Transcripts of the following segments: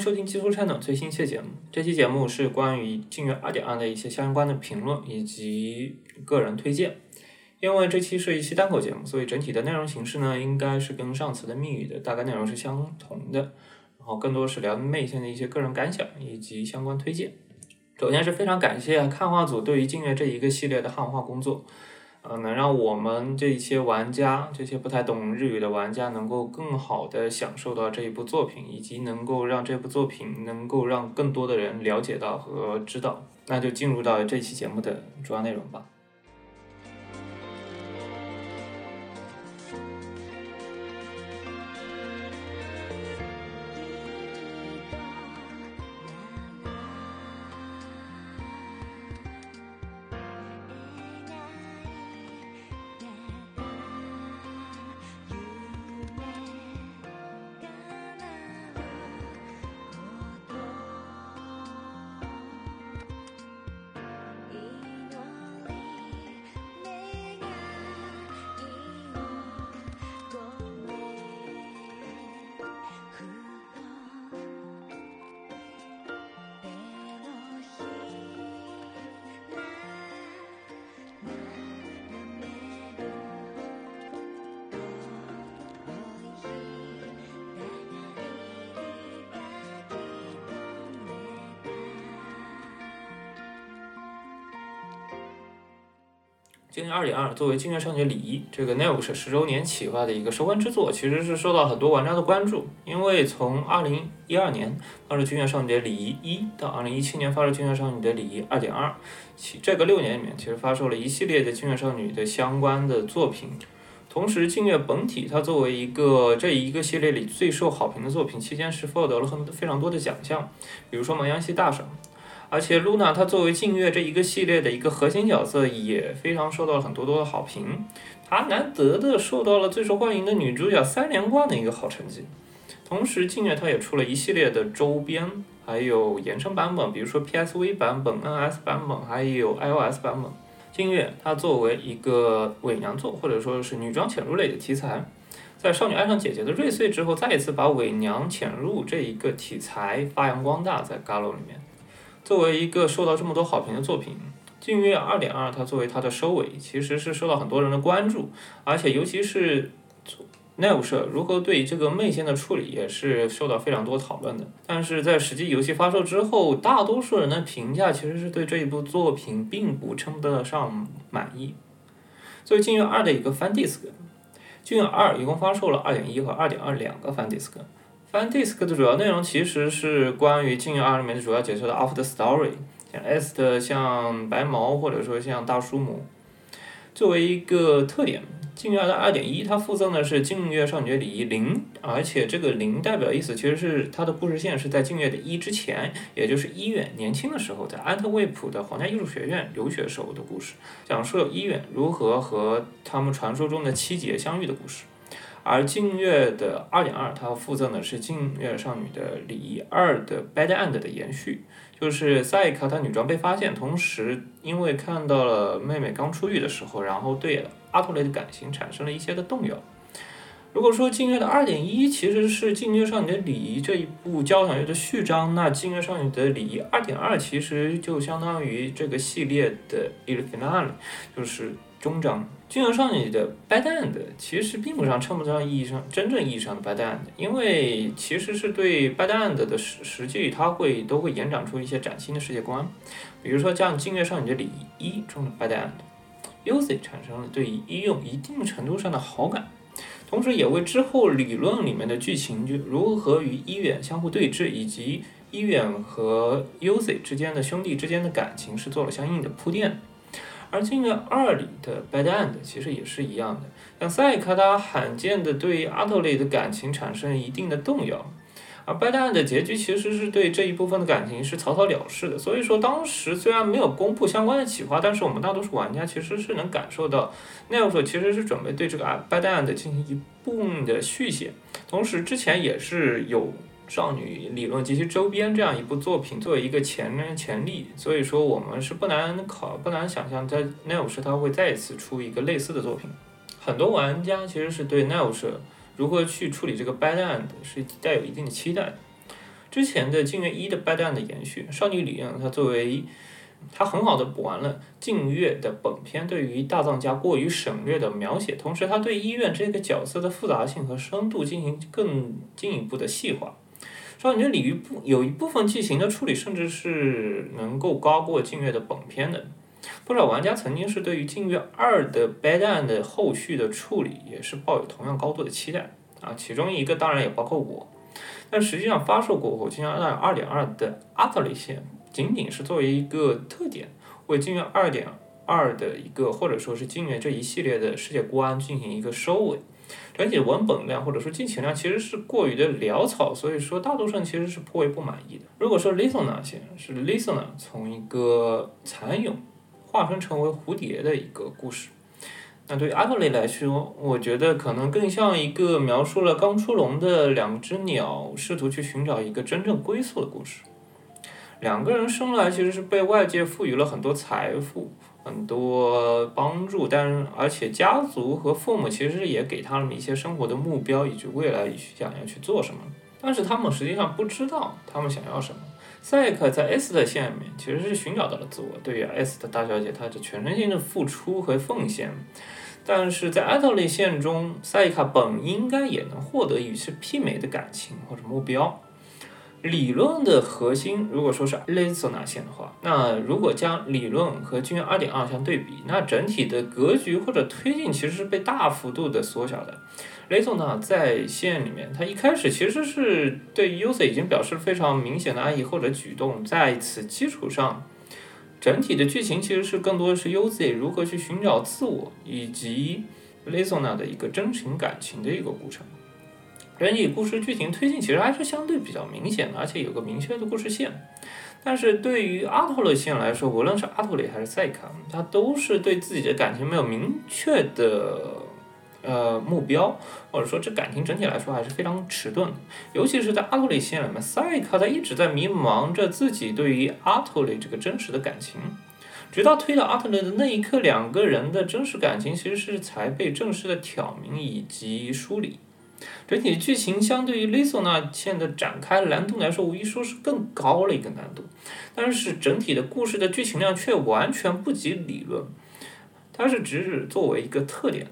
收听基础 channel 最新一期节目。这期节目是关于劲乐二点二的一些相关的评论以及个人推荐。因为这期是一期单口节目，所以整体的内容形式呢，应该是跟上次的密语的大概内容是相同的。然后更多是聊妹线的一些个人感想以及相关推荐。首先是非常感谢汉化组对于劲乐这一个系列的汉化工作，呃，能让我们这些玩家，这些不太懂日语的玩家，能够更好的享受到这一部作品，以及能够让这部作品能够让更多的人了解到和知道。那就进入到这期节目的主要内容吧。今年二点二作为《劲乐少女礼仪》这个 Neox 十周年企划的一个收官之作，其实是受到很多玩家的关注。因为从二零一二年发售《劲乐少女的礼仪一》到二零一七年发售《劲乐少女的礼仪二点二》，其这个六年里面，其实发售了一系列的劲乐少女的相关的作品。同时，劲乐本体它作为一个这一个系列里最受好评的作品，期间是获得了很非常多的奖项，比如说蒙羊系大赏。而且露娜她作为静月这一个系列的一个核心角色，也非常受到了很多多的好评。她难得的受到了最受欢迎的女主角三连冠的一个好成绩。同时，劲乐它也出了一系列的周边，还有延伸版本，比如说 PSV 版本、NS 版本，还有 iOS 版本。劲乐它作为一个伪娘作或者说是女装潜入类的题材，在《少女爱上姐姐》的瑞穗之后，再一次把伪娘潜入这一个题材发扬光大，在 Galo 里面。作为一个受到这么多好评的作品，《劲乐二点二》它作为它的收尾，其实是受到很多人的关注，而且尤其是 Nev 社如何对这个魅线的处理，也是受到非常多讨论的。但是在实际游戏发售之后，大多数人的评价其实是对这一部作品并不称得上满意。作为《劲乐二》的一个 Fan Disc，《劲乐二》一共发售了二点一和二点二两个 Fan Disc。Fan Disc 的主要内容其实是关于《劲乐二》里面的主要角色的 After Story，像 Est 像白毛或者说像大叔母。作为一个特点，《镜月二》的二点一它附赠的是《镜月少女的礼仪零》，而且这个零代表意思其实是它的故事线是在劲乐的一之前，也就是一远年轻的时候在安特卫普的皇家艺术学院留学时候的故事，讲述了一远如何和他们传说中的七姐相遇的故事。而静月的二点二，它附赠的是静月少女的礼仪二的 Bad End 的延续，就是赛卡她女装被发现，同时因为看到了妹妹刚出狱的时候，然后对阿托雷的感情产生了一些的动摇。如果说静月的二点一其实是静月少女的礼仪这一部交响乐的序章，那静月少女的礼仪二点二其实就相当于这个系列的 Il Finale，就是终章。劲乐少女的 Bad End 其实并不上称不上意义上真正意义上的 Bad End，因为其实是对 Bad End 的实实际，它会都会延展出一些崭新的世界观，比如说像劲乐少女的礼仪一中的 Bad End，Uzi 产生了对医用一定程度上的好感。同时也为之后理论里面的剧情就如何与医院相互对峙，以及医院和 Uzi 之间的兄弟之间的感情是做了相应的铺垫。而《镜月二》里的 Bad End 其实也是一样的，像赛克他罕见的对阿托雷的感情产生一定的动摇。而 Bad End 的结局其实是对这一部分的感情是草草了事的，所以说当时虽然没有公布相关的企划，但是我们大多数玩家其实是能感受到 n e l 其实是准备对这个 Bad End 进行一部分的续写，同时之前也是有少女理论及其周边这样一部作品作为一个前前例，所以说我们是不难考不难想象在 n e l 他会再一次出一个类似的作品，很多玩家其实是对 n e l 如何去处理这个 bad end 是带有一定的期待。之前的镜月一的 bad end 的延续，少女里面它作为它很好的补完了镜月的本片对于大藏家过于省略的描写，同时它对医院这个角色的复杂性和深度进行更进一步的细化。少女鲤鱼部有一部分剧情的处理，甚至是能够高过镜月的本片的。不少玩家曾经是对于《禁月二》的 Bad End 的后续的处理也是抱有同样高度的期待啊，其中一个当然也包括我。但实际上发售过后，《禁月二》二点二的阿特雷线仅仅是作为一个特点，为《禁月二点二》的一个或者说是《禁月》这一系列的世界观进行一个收尾。整体文本量或者说剧情量其实是过于的潦草，所以说大多数人其实是颇为不满意的。如果说 Listener 线是 Listener 从一个蚕蛹。化身成为蝴蝶的一个故事，那对于阿特雷来说，我觉得可能更像一个描述了刚出笼的两只鸟试图去寻找一个真正归宿的故事。两个人生来其实是被外界赋予了很多财富、很多帮助，但而且家族和父母其实也给他们一些生活的目标以及未来想要去做什么，但是他们实际上不知道他们想要什么。赛克在 S 的线里面其实是寻找到了自我，对于 S 的大小姐，她的全身心的付出和奉献。但是在艾特利线中，赛卡本应该也能获得与之媲美的感情或者目标。理论的核心，如果说是雷索纳线的话，那如果将理论和军二点二相对比，那整体的格局或者推进其实是被大幅度的缩小的。雷总呢，在线里面，他一开始其实是对 user 已经表示非常明显的爱意或者举动，在此基础上，整体的剧情其实是更多的是 user 如何去寻找自我，以及雷总呢的一个真情感情的一个过程。整体故事剧情推进其实还是相对比较明显的，而且有个明确的故事线。但是对于阿托勒线来说，无论是阿托雷还是赛卡，他都是对自己的感情没有明确的。呃，目标或者说这感情整体来说还是非常迟钝，尤其是在阿托勒线里面，赛卡他一直在迷茫着自己对于阿托勒这个真实的感情，直到推到阿托勒的那一刻，两个人的真实感情其实是才被正式的挑明以及梳理。整体剧情相对于 Liso 那线的展开难度来说，无疑说是更高了一个难度，但是整体的故事的剧情量却完全不及理论，它是只是作为一个特点。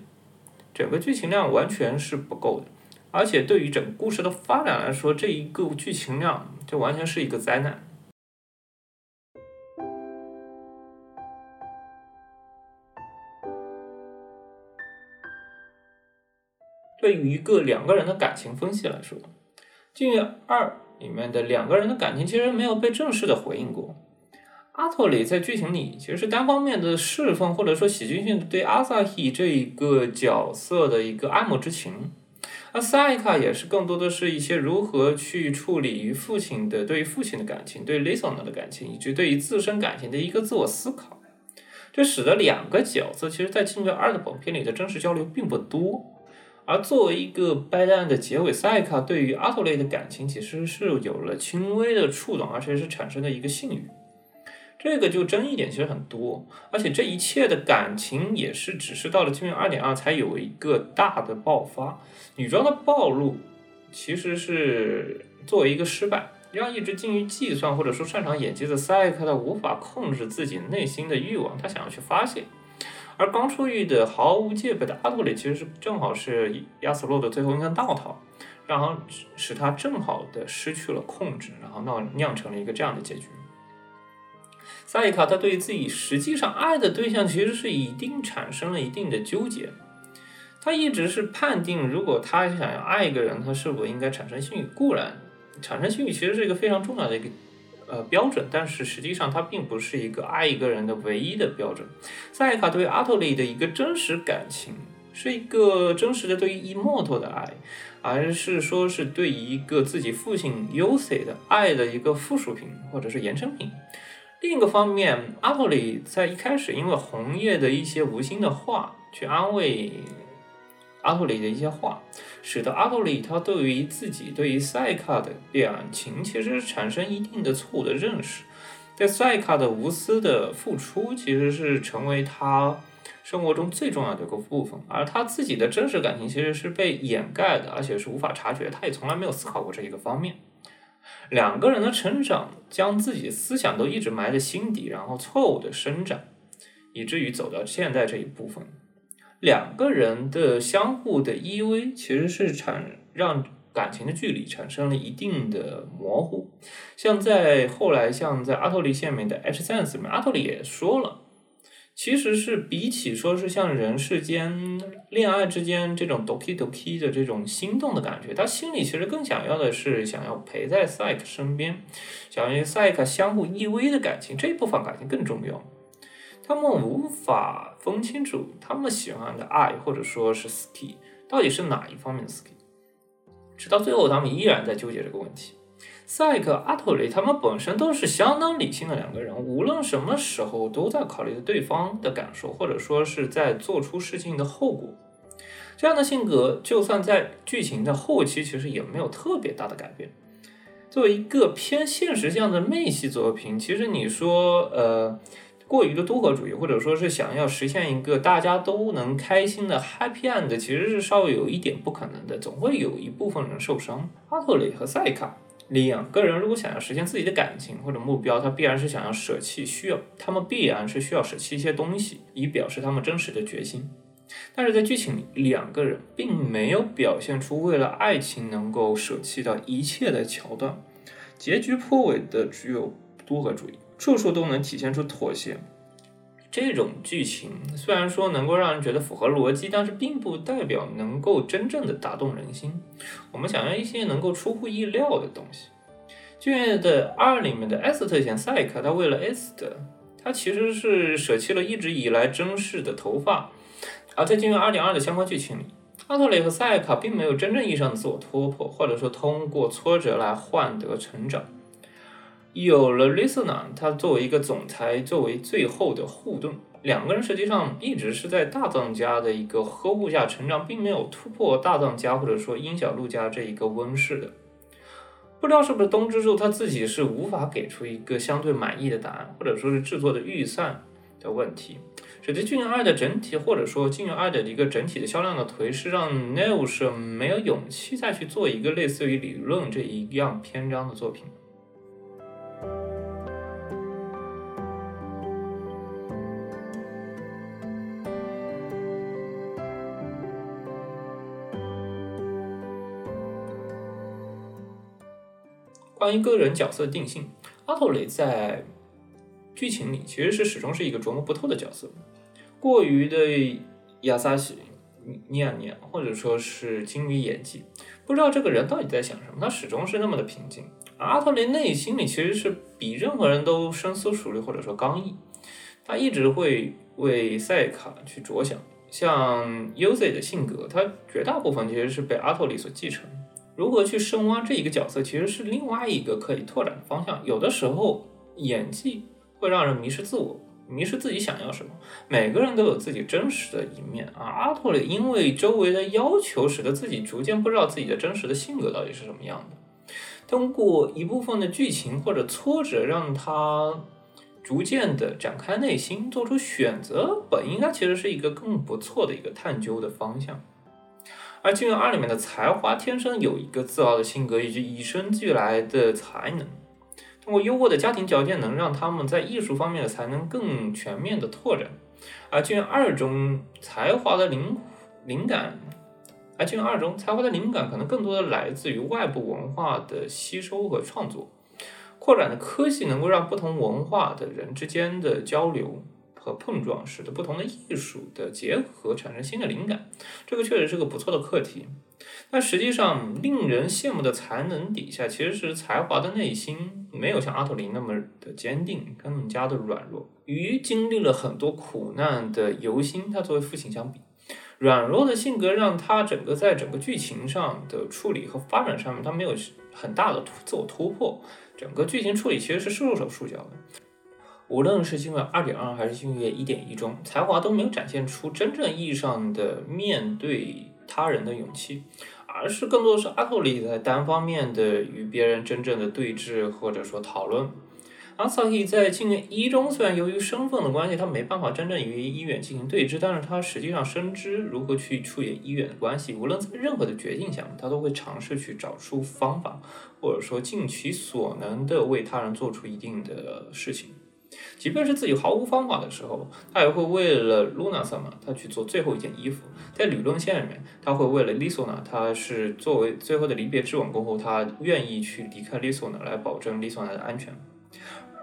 整个剧情量完全是不够的，而且对于整个故事的发展来说，这一个剧情量就完全是一个灾难。对于一个两个人的感情分析来说，《禁月二》里面的两个人的感情其实没有被正式的回应过。阿托里在剧情里其实是单方面的侍奉，或者说喜剧性对阿萨希这一个角色的一个爱慕之情，而赛卡也是更多的是一些如何去处理与父亲的对于父亲的感情，对 Lisa 的感情，以及对于自身感情的一个自我思考，这使得两个角色其实在《进月二》的本片里的真实交流并不多，而作为一个 bad end 的结尾，赛卡对于阿托雷的感情其实是有了轻微的触动，而且是产生了一个性欲。这个就争议点其实很多，而且这一切的感情也是只是到了《金月二点二》才有一个大的爆发。女装的暴露其实是作为一个失败，让一直精于计算或者说擅长演技的赛克他无法控制自己内心的欲望，他想要去发泄。而刚出狱的毫无戒备的阿托里其实是正好是亚斯洛的最后一根稻草，然后使他正好的失去了控制，然后闹酿成了一个这样的结局。萨伊卡他对自己实际上爱的对象其实是已经产生了一定的纠结，他一直是判定，如果他想要爱一个人，他是否应该产生性欲，固然产生性欲其实是一个非常重要的一个呃标准，但是实际上它并不是一个爱一个人的唯一的标准。塞卡对阿托里的一个真实感情，是一个真实的对于伊莫托的爱，而是说是对于一个自己父亲 Uc 的爱的一个附属品或者是衍生品。另一个方面，阿托里在一开始因为红叶的一些无心的话去安慰。阿托里的一些话，使得阿托里他对于自己对于赛卡的感情其实产生一定的错误的认识，在赛卡的无私的付出其实是成为他生活中最重要的一个部分，而他自己的真实感情其实是被掩盖的，而且是无法察觉，他也从来没有思考过这一个方面。两个人的成长将自己的思想都一直埋在心底，然后错误的生长，以至于走到现在这一部分。两个人的相互的依偎，其实是产让感情的距离产生了一定的模糊。像在后来，像在阿托里下面的 H sense 里面，阿托里也说了，其实是比起说是像人世间恋爱之间这种 doki doki 的这种心动的感觉，他心里其实更想要的是想要陪在赛克身边，想要赛克相互依偎的感情，这一部分感情更重要。他们无法分清楚他们喜欢的爱或者说是 ski 到底是哪一方面的 ski，直到最后他们依然在纠结这个问题。赛克、阿托雷他们本身都是相当理性的两个人，无论什么时候都在考虑对方的感受，或者说是在做出事情的后果。这样的性格，就算在剧情的后期，其实也没有特别大的改变。作为一个偏现实向的妹系作品，其实你说，呃。过于的多核主义，或者说是想要实现一个大家都能开心的 happy end，其实是稍微有一点不可能的，总会有一部分人受伤。阿特雷和赛卡两个人如果想要实现自己的感情或者目标，他必然是想要舍弃，需要他们必然是需要舍弃一些东西，以表示他们真实的决心。但是在剧情里，两个人并没有表现出为了爱情能够舍弃掉一切的桥段，结局颇为的具有多核主义。处处都能体现出妥协，这种剧情虽然说能够让人觉得符合逻辑，但是并不代表能够真正的打动人心。我们想要一些能够出乎意料的东西。剧院的二里面的 S 特线赛克，他为了 S 的，他其实是舍弃了一直以来珍视的头发。而在进入二点二的相关剧情里，阿特雷和赛卡并没有真正意义上的自我突破，或者说通过挫折来换得成长。有了 Listener，他作为一个总裁，作为最后的护盾，两个人实际上一直是在大藏家的一个呵护下成长，并没有突破大藏家或者说殷小路家这一个温室的。不知道是不是东之助他自己是无法给出一个相对满意的答案，或者说是制作的预算的问题，使得《俊二》的整体或者说《俊二》的一个整体的销量的颓势，让 Neil 是没有勇气再去做一个类似于理论这一样篇章的作品。关于个人角色定性，阿托雷在剧情里其实是始终是一个琢磨不透的角色，过于的亚萨西念念，或者说是精于演技，不知道这个人到底在想什么。他始终是那么的平静，阿托雷内心里其实是比任何人都深思熟虑，或者说刚毅。他一直会为赛卡去着想，像 Uzi 的性格，他绝大部分其实是被阿托里所继承。如何去深挖这一个角色，其实是另外一个可以拓展的方向。有的时候，演技会让人迷失自我，迷失自己想要什么。每个人都有自己真实的一面啊。阿托里因为周围的要求，使得自己逐渐不知道自己的真实的性格到底是什么样的。通过一部分的剧情或者挫折，让他逐渐的展开内心，做出选择。本应该其实是一个更不错的一个探究的方向。而金元二里面的才华，天生有一个自傲的性格，以及与生俱来的才能。通过优渥的家庭条件，能让他们在艺术方面的才能更全面的拓展。而金元二中才华的灵灵感，而金元二中才华的灵感，可能更多的来自于外部文化的吸收和创作。扩展的科技能够让不同文化的人之间的交流和碰撞，使得不同的艺术的结合产生新的灵感。这个确实是个不错的课题。但实际上，令人羡慕的才能底下，其实是才华的内心没有像阿托林那么的坚定，更加的软弱。与经历了很多苦难的尤辛，他作为父亲相比，软弱的性格让他整个在整个剧情上的处理和发展上面，他没有很大的自我突破。整个剧情处理其实是束手束脚的。无论是星月二点二还是星月一点一中，才华都没有展现出真正意义上的面对他人的勇气。而是更多的是阿托里在单方面的与别人真正的对峙或者说讨论。阿萨希在镜月一中虽然由于身份的关系，他没办法真正与医院进行对峙，但是他实际上深知如何去处理医院的关系。无论在任何的决定下，他都会尝试去找出方法，或者说尽其所能的为他人做出一定的事情。即便是自己毫无方法的时候，他也会为了露娜萨玛，他去做最后一件衣服。在理论线里面，他会为了丽索娜，他是作为最后的离别之吻过后，他愿意去离开丽索娜来保证丽索娜的安全。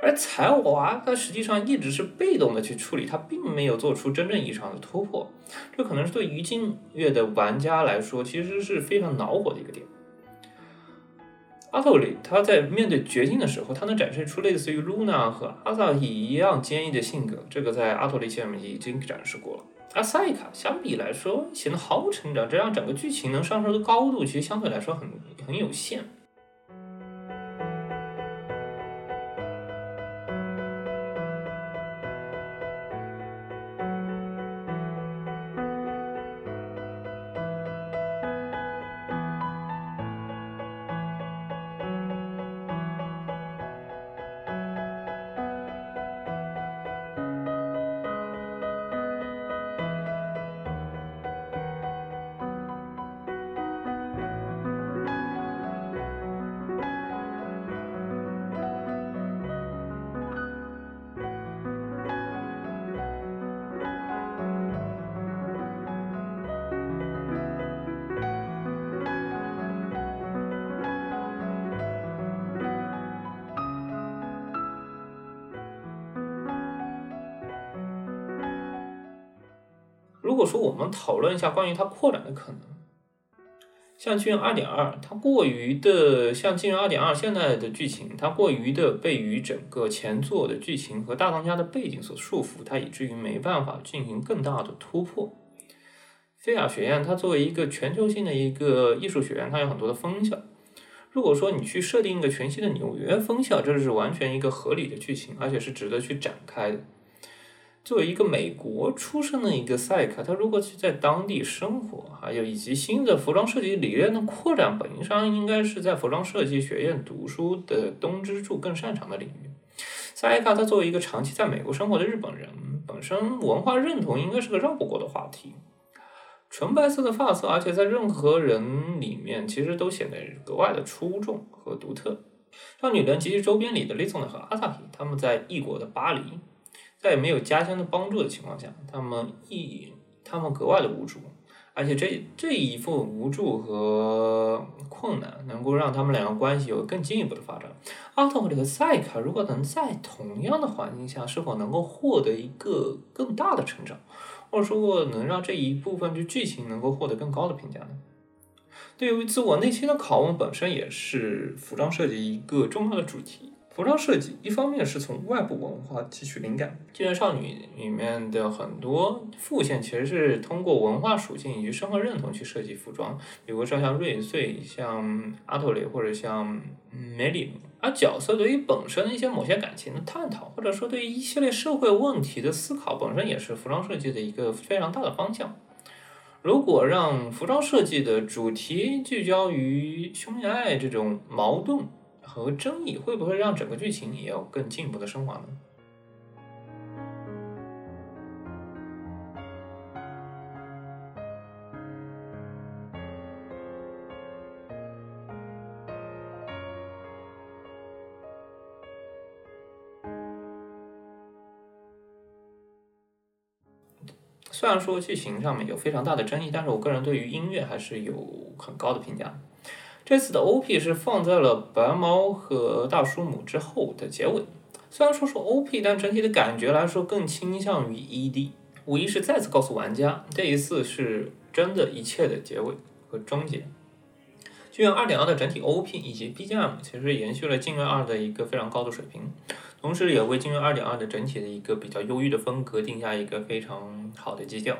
而才华，他实际上一直是被动的去处理，他并没有做出真正意义上的突破。这可能是对于金月的玩家来说，其实是非常恼火的一个点。阿托里他在面对绝境的时候，他能展示出类似于露娜和阿萨伊一样坚毅的性格，这个在阿托里前面已经展示过了。阿塞卡相比来说显得毫无成长，这让整个剧情能上升的高度其实相对来说很很有限。如果说我们讨论一下关于它扩展的可能，像《巨人二点二》，它过于的像《巨人二点二》现在的剧情，它过于的被于整个前作的剧情和大当家的背景所束缚，它以至于没办法进行更大的突破。菲亚学院它作为一个全球性的一个艺术学院，它有很多的分校。如果说你去设定一个全新的纽约分校，这是完全一个合理的剧情，而且是值得去展开的。作为一个美国出生的一个赛卡，他如果去在当地生活，还有以及新的服装设计理念的扩展，本质上应该是在服装设计学院读书的东之助更擅长的领域。赛卡他作为一个长期在美国生活的日本人，本身文化认同应该是个绕不过的话题。纯白色的发色，而且在任何人里面其实都显得格外的出众和独特。少女人及其周边里的利松和阿萨希，他们在异国的巴黎。在没有家乡的帮助的情况下，他们一他们格外的无助，而且这这一份无助和困难，能够让他们两个关系有更进一步的发展。阿特里和赛卡如果能在同样的环境下，是否能够获得一个更大的成长，或者说能让这一部分的剧情能够获得更高的评价呢？对于自我内心的拷问本身也是服装设计一个重要的主题。服装设计一方面是从外部文化汲取灵感，《金元少女》里面的很多副线其实是通过文化属性以及身份认同去设计服装，比如说像瑞穗、像阿托雷或者像梅里，而角色对于本身的一些某些感情的探讨，或者说对于一系列社会问题的思考，本身也是服装设计的一个非常大的方向。如果让服装设计的主题聚焦于兄妹爱这种矛盾，和争议会不会让整个剧情也有更进一步的升华呢？虽然说剧情上面有非常大的争议，但是我个人对于音乐还是有很高的评价。这次的 OP 是放在了白猫和大叔母之后的结尾，虽然说是 OP，但整体的感觉来说更倾向于 ED。无疑是再次告诉玩家，这一次是真的一切的结尾和终结。《镜月二点二》的整体 OP 以及 BGM 其实延续了《镜月二》的一个非常高的水平，同时也为《镜月二点二》的整体的一个比较忧郁的风格定下一个非常好的基调。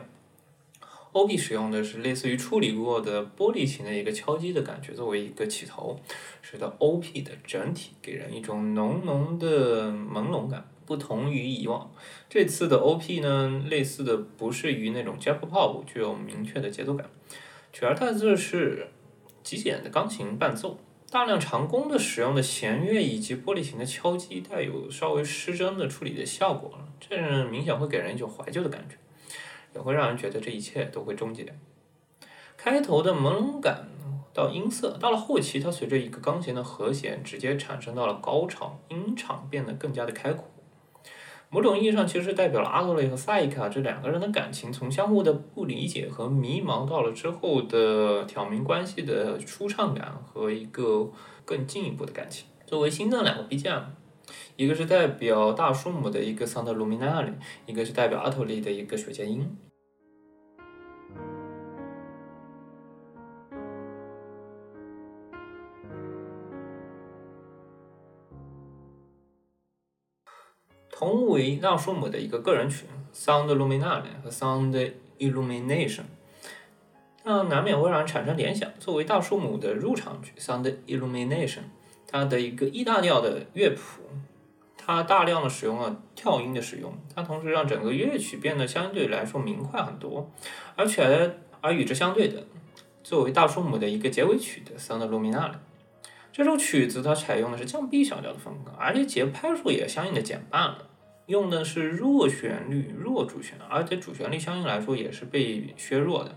OP 使用的是类似于处理过的玻璃琴的一个敲击的感觉作为一个起头，使得 OP 的整体给人一种浓浓的朦胧感。不同于以往，这次的 OP 呢，类似的不是于那种 J-pop 具有明确的节奏感，取而代之的是。极简的钢琴伴奏，大量长弓的使用的弦乐以及玻璃琴的敲击，带有稍微失真的处理的效果，这明显会给人一种怀旧的感觉，也会让人觉得这一切都会终结。开头的朦胧感到音色，到了后期，它随着一个钢琴的和弦直接产生到了高潮，音场变得更加的开阔。某种意义上，其实代表了阿托雷和赛卡这两个人的感情，从相互的不理解和迷茫，到了之后的挑明关系的舒畅感和一个更进一步的感情。作为新的两个 BGM，一个是代表大树母的一个桑德鲁米纳里，一个是代表阿托利的一个雪茄音。同为大数母的一个个人曲《Sound Luminale》和《Sound Illumination》，那难免会让人产生联想。作为大数母的入场曲《Sound Illumination》，它的一个 E 大调的乐谱，它大量的使用了跳音的使用，它同时让整个乐曲变得相对来说明快很多。而且，而与之相对的，作为大数母的一个结尾曲的《Sound Luminale》。这首曲子它采用的是降 B 小调的风格，而且节拍数也相应的减半了，用的是弱旋律、弱主旋，而且主旋律相应来说也是被削弱的。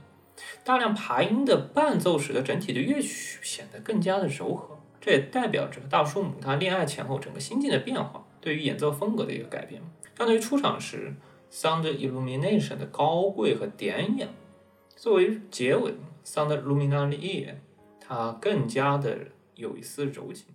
大量爬音的伴奏使得整体的乐曲显得更加的柔和，这也代表着大树姆他恋爱前后整个心境的变化，对于演奏风格的一个改变。相对于出场时《Sound Illumination》的高贵和典雅，作为结尾《Sound Luminale》它更加的。有一丝柔情。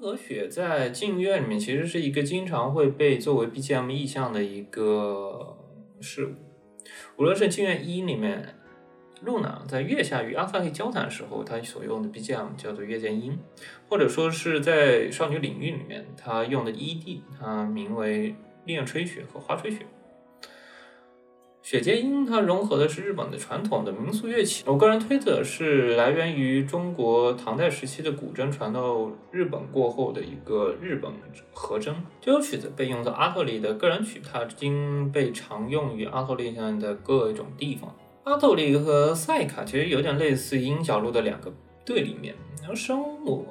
和雪在镜月里面其实是一个经常会被作为 BGM 意象的一个事物。无论是镜月一里面，露娜在月下与阿萨克交谈的时候，她所用的 BGM 叫做月见音，或者说是在少女领域里面，她用的 ED，它名为恋吹雪和花吹雪。雪茄音，它融合的是日本的传统的民俗乐器。我个人推测是来源于中国唐代时期的古筝传到日本过后的一个日本和筝。这首曲子被用作阿特里的个人曲，它经被常用于阿特里上的各种地方。阿特里和赛卡其实有点类似鹰角鹿的两个对立面。然后生物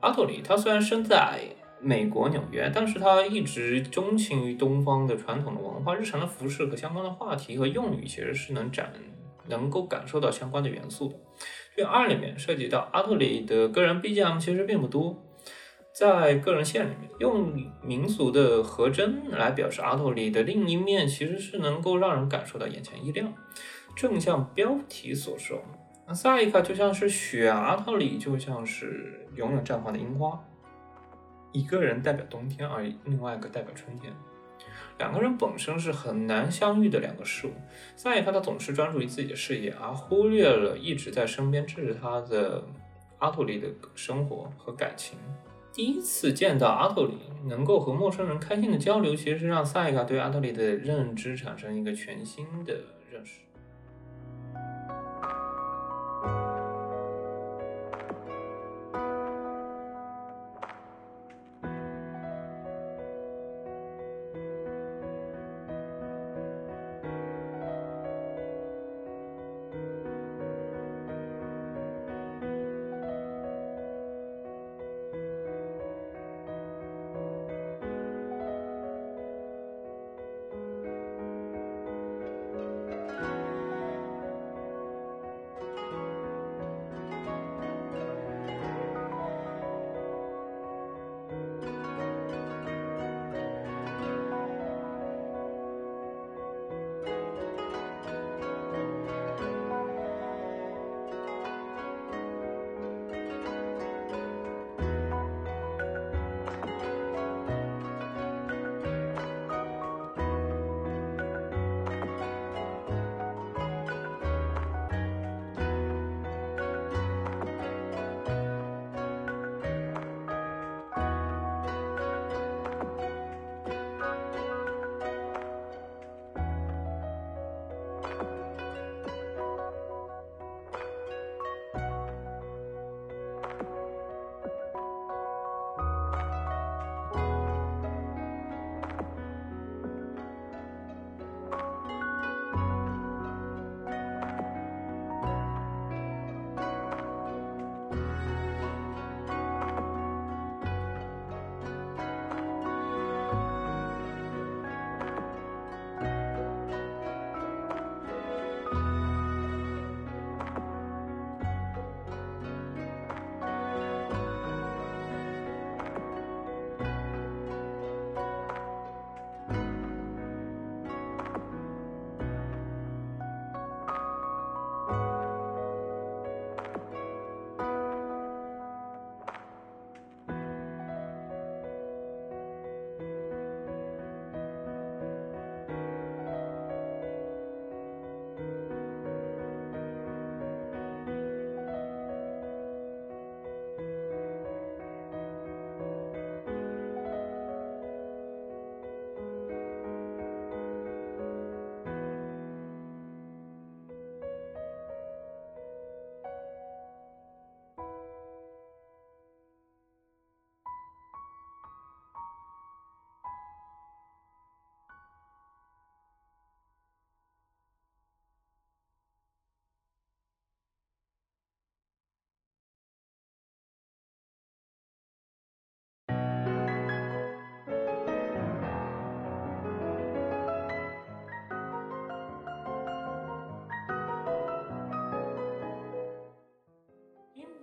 阿特里，它虽然生在。美国纽约，但是他一直钟情于东方的传统的文化、日常的服饰和相关的话题和用语，其实是能展能够感受到相关的元素的。这二里面涉及到阿特里的个人 BGM 其实并不多，在个人线里面用民俗的和针来表示阿特里的另一面，其实是能够让人感受到眼前一亮。正像标题所说，那萨伊卡就像是雪，阿特里就像是永远绽放的樱花。一个人代表冬天，而另外一个代表春天。两个人本身是很难相遇的两个事物。萨伊卡他总是专注于自己的事业，而忽略了一直在身边支持他的阿托利的生活和感情。第一次见到阿托里，能够和陌生人开心的交流，其实是让萨伊卡对阿托里的认知产生一个全新的认识。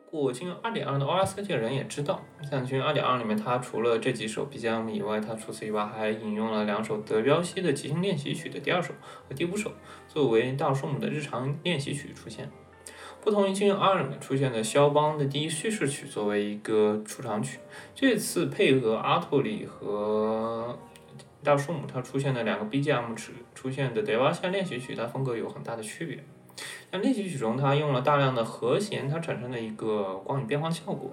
过进入二点二的 OSK 这个人也知道，像进入二点二里面，他除了这几首 BGM 以外，他除此以外还引用了两首德彪西的即兴练习曲的第二首和第五首，作为大树木的日常练习曲出现。不同于进入二里面出现的肖邦的第一叙事曲作为一个出场曲，这次配合阿托里和大树木，它出现的两个 BGM 出出现的德彪西练习曲，它风格有很大的区别。那练习曲中，它用了大量的和弦，它产生的一个光影变换效果。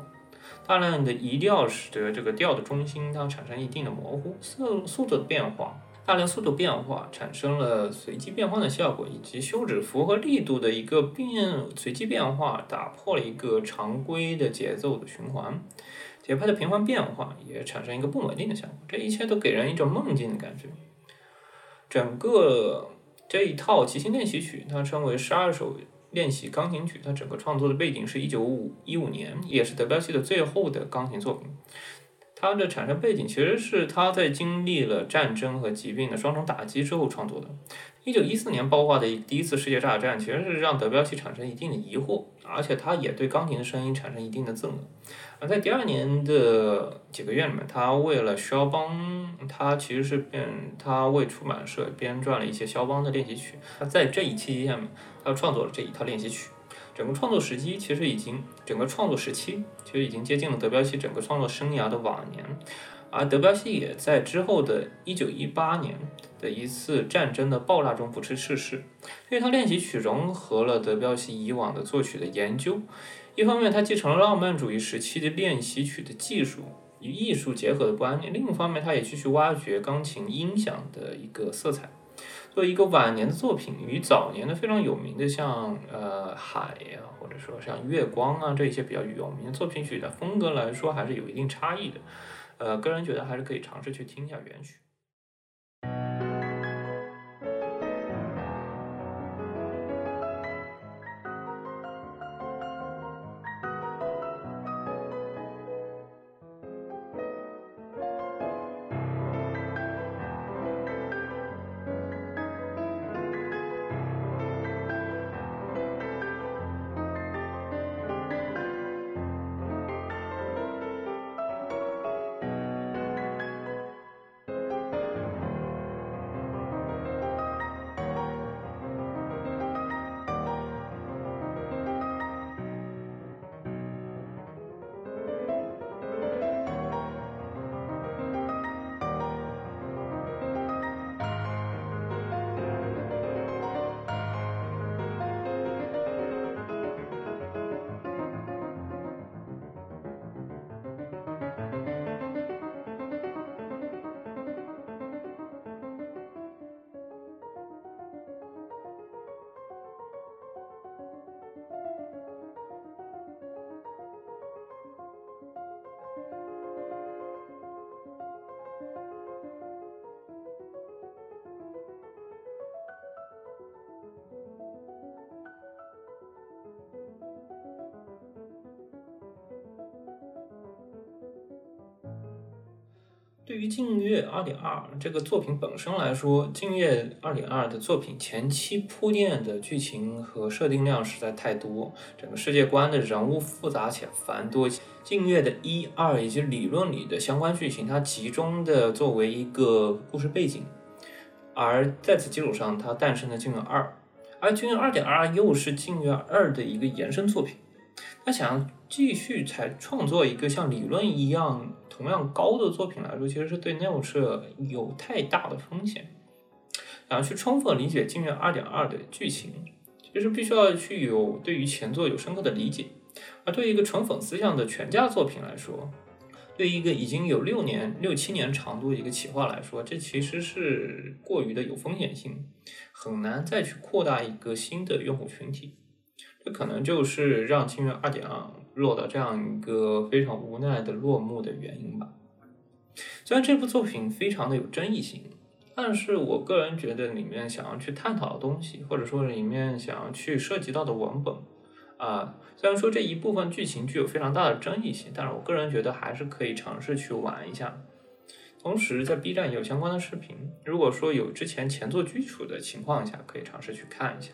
大量的移调使得这个调的中心它产生一定的模糊，速速度的变化，大量速度变化产生了随机变换的效果，以及休止符和力度的一个变随机变化，打破了一个常规的节奏的循环。节拍的频繁变化也产生一个不稳定的效果。这一切都给人一种梦境的感觉。整个。这一套即兴练习曲，它称为十二首练习钢琴曲。它整个创作的背景是一九五一五年，也是德彪西的最后的钢琴作品。它的产生背景其实是他在经历了战争和疾病的双重打击之后创作的。一九一四年爆发的第一次世界大战，其实是让德彪西产生一定的疑惑，而且他也对钢琴的声音产生一定的憎恶。而在第二年的几个月里面，他为了肖邦，他其实是编，他为出版社编撰了一些肖邦的练习曲。他在这一期间，他创作了这一套练习曲。整个创作时期其实已经，整个创作时期其实已经接近了德彪西整个创作生涯的晚年。而德彪西也在之后的一九一八年的一次战争的爆炸中不治逝世。这套练习曲融合了德彪西以往的作曲的研究，一方面他继承了浪漫主义时期的练习曲的技术，与艺术结合的观念，另一方面，他也继续挖掘钢琴音响的一个色彩。作为一个晚年的作品，与早年的非常有名的像呃海呀，或者说像月光啊这些比较有名的作品曲的风格来说，还是有一定差异的。呃，个人觉得还是可以尝试去听一下原曲。对于静月二点二这个作品本身来说，静月二点二的作品前期铺垫的剧情和设定量实在太多，整个世界观的人物复杂且繁多。静月的一二以及理论里的相关剧情，它集中的作为一个故事背景，而在此基础上，它诞生了静月二，而静月二点二又是静月二的一个延伸作品。他想要继续才创作一个像理论一样。同样高的作品来说，其实是对内务社有太大的风险。然后去充分理解《镜月二点二》的剧情，其实必须要去有对于前作有深刻的理解。而对于一个纯粉丝向的全家作品来说，对于一个已经有六年、六七年长度的一个企划来说，这其实是过于的有风险性，很难再去扩大一个新的用户群体。这可能就是让《镜月二点二》。落到这样一个非常无奈的落幕的原因吧。虽然这部作品非常的有争议性，但是我个人觉得里面想要去探讨的东西，或者说里面想要去涉及到的文本，啊，虽然说这一部分剧情具有非常大的争议性，但是我个人觉得还是可以尝试去玩一下。同时，在 B 站也有相关的视频，如果说有之前前作基础的情况下，可以尝试去看一下。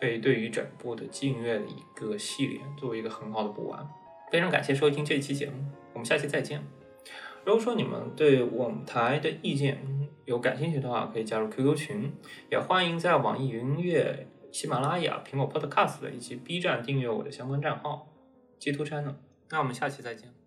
可以对于整部的静乐的一个系列作为一个很好的补完。非常感谢收听这一期节目，我们下期再见。如果说你们对我们台的意见有感兴趣的话，可以加入 QQ 群，也欢迎在网易云音乐、喜马拉雅、苹果 Podcast 以及 B 站订阅我的相关账号，截图 channel。那我们下期再见。